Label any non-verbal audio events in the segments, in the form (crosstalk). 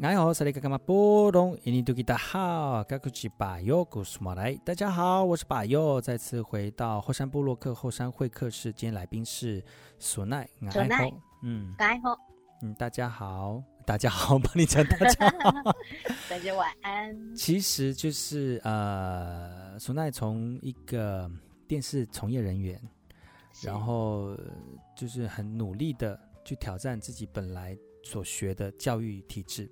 你好，萨利卡卡马波隆，印尼多吉达好，嘎古吉巴尤古苏马来。大家好，我是巴尤，再次回到后山部落客后山会客室，今天来宾是索奈。索奈，嗯，大家好，嗯，大家好，大家好，帮你讲大家好，大家晚安。其实就是呃，索奈从一个电视从业人员，然后就是很努力的去挑战自己本来所学的教育体制。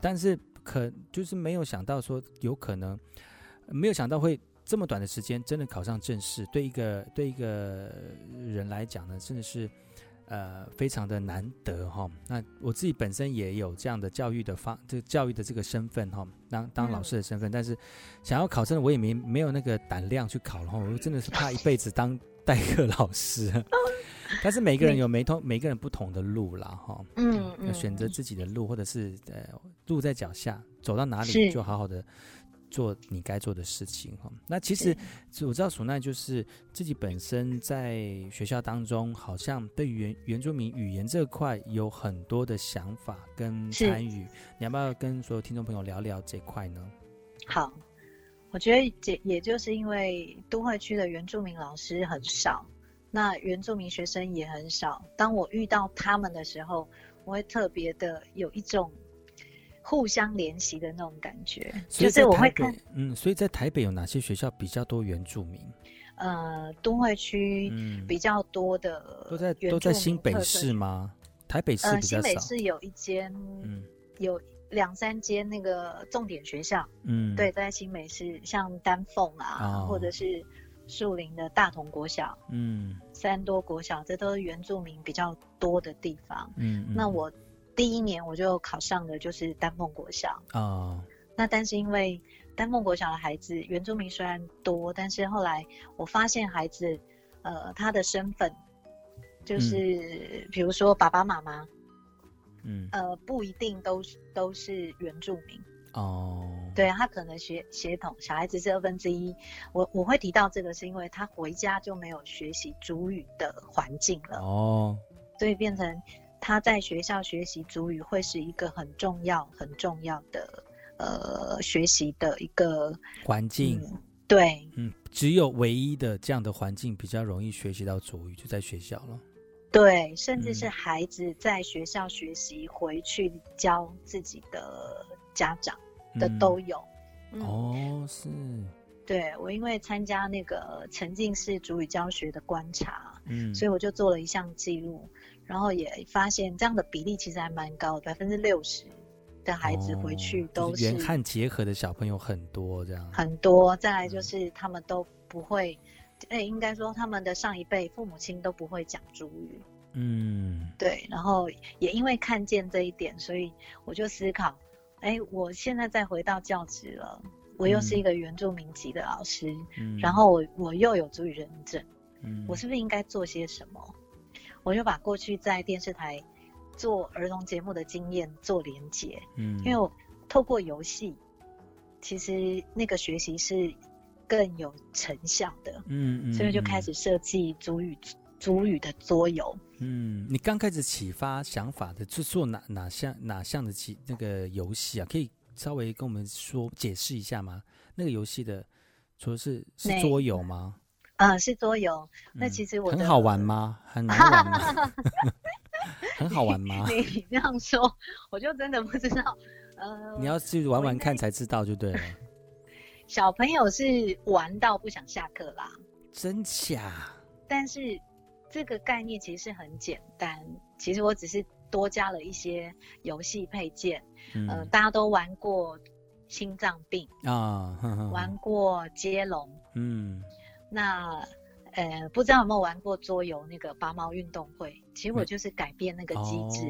但是可就是没有想到说有可能，没有想到会这么短的时间真的考上正式，对一个对一个人来讲呢，真的是呃非常的难得哈。那我自己本身也有这样的教育的方，这个教育的这个身份哈，当当老师的身份，但是想要考证，我也没没有那个胆量去考，然后我真的是怕一辈子当代课老师。(laughs) 但是每个人有每同每个人不同的路啦，哈，嗯，要选择自己的路，或者是呃路在脚下，走到哪里就好好的做你该做的事情哈。那其实我知道鼠奈就是自己本身在学校当中，好像对原原住民语言这块有很多的想法跟参与，你要不要跟所有听众朋友聊聊这块呢？好，我觉得也也就是因为都会区的原住民老师很少。那原住民学生也很少。当我遇到他们的时候，我会特别的有一种互相联系的那种感觉。就是我会看，嗯，所以在台北有哪些学校比较多原住民？呃，都会区比较多的、嗯，都在都在新北市吗？台北市比较少。呃、新北市有一间，嗯，有两三间那个重点学校，嗯，对，在新北市，像丹凤啊，哦、或者是。树林的大同国小，嗯，三多国小，这都是原住民比较多的地方。嗯，嗯，那我第一年我就考上的就是丹凤国小啊。哦，那但是因为丹凤国小的孩子原住民虽然多，但是后来我发现孩子，呃，他的身份就是，嗯，比如说爸爸妈妈，嗯，呃，不一定都是都是原住民。哦，对啊，他可能血血统小孩子是二分之一，我我会提到这个是因为他回家就没有学习主语的环境了哦，所以变成他在学校学习主语会是一个很重要很重要的呃学习的一个环境，嗯，对，嗯，只有唯一的这样的环境比较容易学习到主语，就在学校了，对，甚至是孩子在学校学习回去教自己的家长。的都有，哦，是，对，我因为参加那个沉浸式主语教学的观察，嗯，所以我就做了一项记录，然后也发现这样的比例其实还蛮高的，百分之六十的孩子回去都是、原汉结合的小朋友很多，这样。很多。再来就是他们都不会，哎、嗯，应该说他们的上一辈父母亲都不会讲主语，嗯，对，然后也因为看见这一点，所以我就思考。哎，我现在再回到教职了，我又是一个原住民籍的老师，嗯、然后我我又有足语认证，嗯、我是不是应该做些什么？我就把过去在电视台做儿童节目的经验做连结，嗯，因为我透过游戏，其实那个学习是更有成效的，嗯，嗯，所以就开始设计足语。族语的桌游，嗯，你刚开始启发想法的，是做哪哪项哪项的其那个游戏啊？可以稍微跟我们说解释一下吗？那个游戏的，除了是是桌游吗？啊、呃，是桌游。那其实我、嗯、很好玩吗？很难玩吗？很好玩吗？(laughs) (laughs) 你这样说，我就真的不知道。呃，你要去玩玩看才知道就对了。小朋友是玩到不想下课啦，真假？但是。这个概念其实是很简单，其实我只是多加了一些游戏配件。嗯、呃，大家都玩过心脏病啊，呵呵玩过接龙。嗯，那呃，不知道有没有玩过桌游那个拔毛运动会？其实我就是改变那个机制。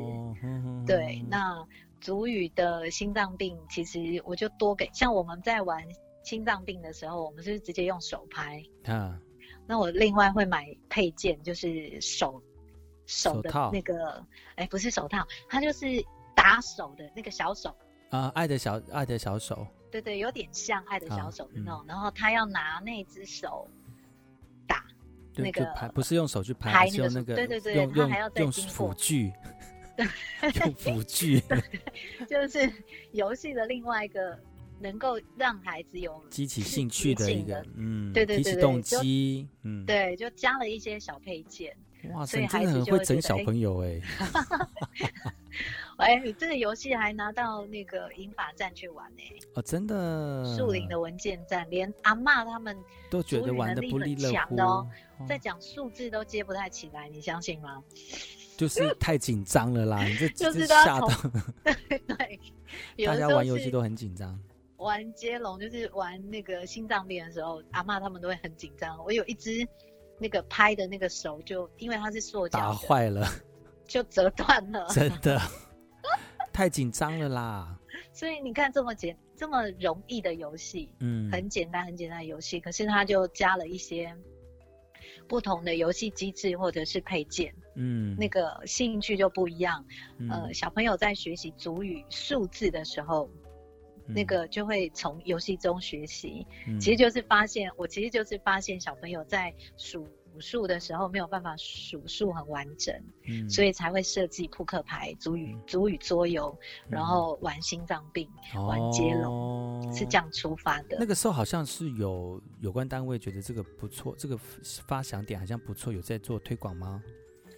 对，那主语的心脏病，其实我就多给，像我们在玩心脏病的时候，我们是直接用手拍啊。那我另外会买配件，就是手手的那个，哎、欸，不是手套，它就是打手的那个小手啊，爱的小爱的小手，对对，有点像爱的小手的那种。啊嗯、然后他要拿那只手打那个，不是用手去拍，拍那个，用那个，对对对，用他还要再用辅具，(laughs) 用辅具，(laughs) 就是游戏的另外一个能够让孩子有激起兴趣的一个，嗯，对对对，提起动机，嗯，对，就加了一些小配件。哇，所以孩子就会整小朋友哎。(laughs) 哎，你这个游戏还拿到那个银法站去玩呢？哦，真的。树林的文件站，连阿妈他们都觉得玩的不亦乐乎哦。在讲数字都接不太起来，你相信吗？就是太紧张了啦，你这 (laughs) 就是吓到。(laughs) 对对，大家玩游戏都很紧张。玩接龙就是玩那个心脏病的时候，阿妈他们都会很紧张。我有一只那个拍的那个手，就因为它是塑胶，打坏了，就折断了。(laughs) 真的。太紧张了啦！(laughs) 所以你看，这么简这么容易的游戏，嗯，很简单很简单的游戏，可是它就加了一些不同的游戏机制或者是配件，嗯，那个兴趣就不一样。嗯、呃，小朋友在学习主语数字的时候，嗯、那个就会从游戏中学习，嗯、其实就是发现，我其实就是发现小朋友在数。数数的时候没有办法数数很完整，嗯，所以才会设计扑克牌、足语、足语桌游，然后玩心脏病、玩接龙，是这样出发的。那个时候好像是有有关单位觉得这个不错，这个发想点好像不错，有在做推广吗？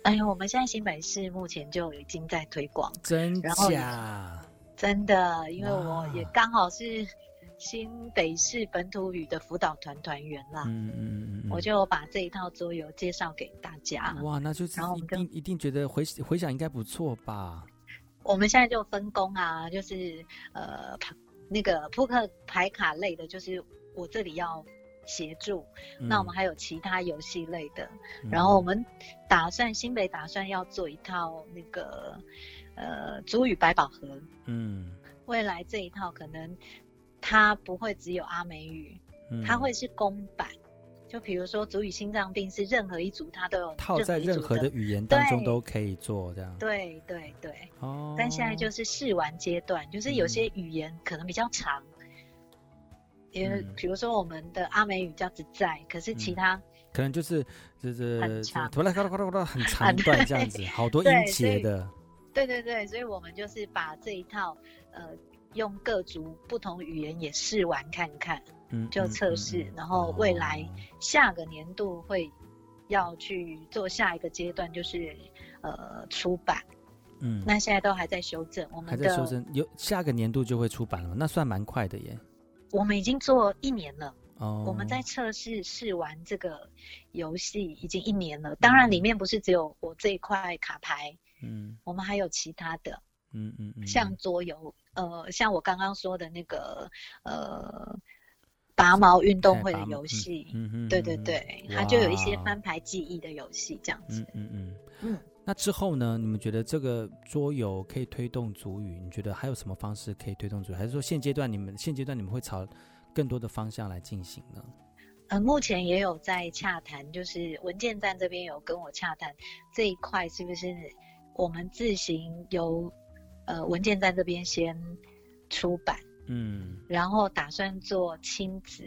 哎呦，我们现在新北市目前就已经在推广，真假？真的，因为我也刚好是。新北市本土语的辅导团团员啦，嗯嗯嗯，我就把这一套桌游介绍给大家。哇，那就是一定一定觉得回回想应该不错吧？我们现在就分工啊，就是呃，那个扑克牌卡类的，就是我这里要协助。嗯、那我们还有其他游戏类的，嗯、然后我们打算新北打算要做一套那个呃族语百宝盒。嗯，未来这一套可能。它不会只有阿美语，嗯、它会是公版。就比如说，主语心脏病是任何一组，它都有套在任何的语言当中都可以做这样。对对对。哦。但现在就是试玩阶段，就是有些语言可能比较长，因为、嗯、比如说我们的阿美语叫只在，可是其他、嗯、可能就是就是很长段这样子，好多音节的。对对对，所以我们就是把这一套呃。用各族不同语言也试玩看看，嗯，就测试，嗯嗯嗯、然后未来下个年度会要去做下一个阶段，就是呃出版，嗯，那现在都还在修正，我们还在修正，有下个年度就会出版了，那算蛮快的耶。我们已经做一年了，哦，我们在测试试玩这个游戏已经一年了，当然里面不是只有我这一块卡牌，嗯，我们还有其他的。嗯嗯嗯，像桌游，呃，像我刚刚说的那个，呃，拔毛运动会的游戏，嗯嗯，对对对，它就有一些翻牌记忆的游戏这样子，嗯嗯嗯嗯。那之后呢？你们觉得这个桌游可以推动主语？你觉得还有什么方式可以推动主语？还是说现阶段你们现阶段你们会朝更多的方向来进行呢？呃，目前也有在洽谈，就是文件站这边有跟我洽谈这一块，是不是我们自行由。呃，文件在这边先出版，嗯，然后打算做亲子，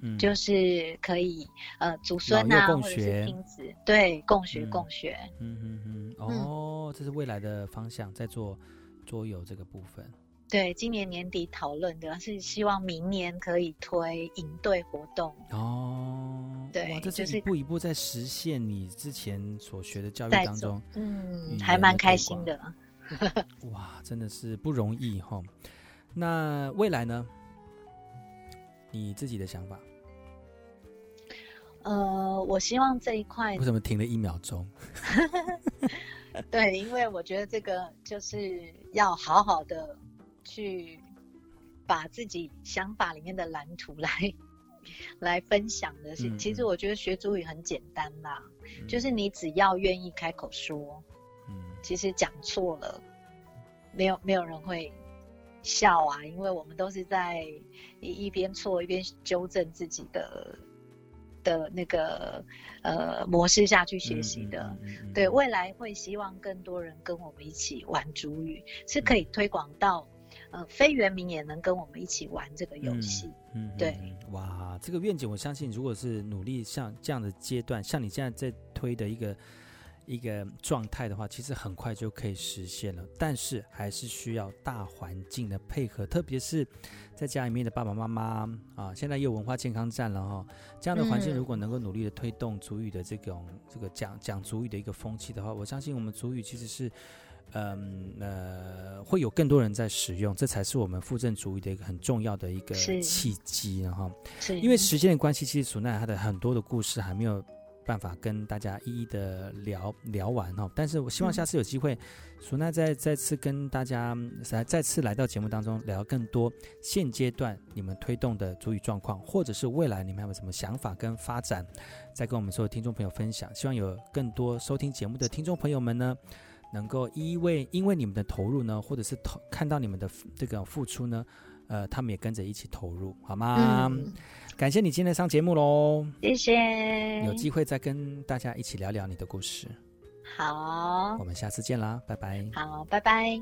嗯，就是可以呃祖孙啊，或者是亲子，对，共学共学，嗯嗯嗯，哦，这是未来的方向，在做桌游这个部分。对，今年年底讨论的是希望明年可以推营队活动。哦，对，哇，这是一步一步在实现你之前所学的教育当中，嗯，还蛮开心的。哇，真的是不容易哈。那未来呢？你自己的想法？呃，我希望这一块为什么停了一秒钟？(laughs) 对，因为我觉得这个就是要好好的去把自己想法里面的蓝图来来分享的是。嗯、其实我觉得学主语很简单啦，嗯、就是你只要愿意开口说。其实讲错了，没有没有人会笑啊，因为我们都是在一一边错一边纠正自己的的那个呃模式下去学习的。嗯嗯嗯、对，未来会希望更多人跟我们一起玩主语，是可以推广到、嗯、呃非原民也能跟我们一起玩这个游戏。嗯，嗯对。哇，这个愿景我相信，如果是努力像这样的阶段，像你现在在推的一个。一个状态的话，其实很快就可以实现了。但是还是需要大环境的配合，特别是在家里面的爸爸妈妈啊，现在又有文化健康站了哈。这样的环境如果能够努力的推动主语的这种这个讲讲主语的一个风气的话，我相信我们主语其实是。嗯呃，会有更多人在使用，这才是我们附赠主义的一个很重要的一个契机，然后，因为时间的关系，其实苏奈他的很多的故事还没有办法跟大家一一的聊聊完哈。但是我希望下次有机会，苏奈再再次跟大家再再次来到节目当中聊更多现阶段你们推动的主语状况，或者是未来你们还有什么想法跟发展，再跟我们所有听众朋友分享。希望有更多收听节目的听众朋友们呢。能够因为因为你们的投入呢，或者是投看到你们的这个付出呢，呃，他们也跟着一起投入，好吗？嗯、感谢你今天上节目喽，谢谢。有机会再跟大家一起聊聊你的故事。好，我们下次见啦，拜拜。好，拜拜。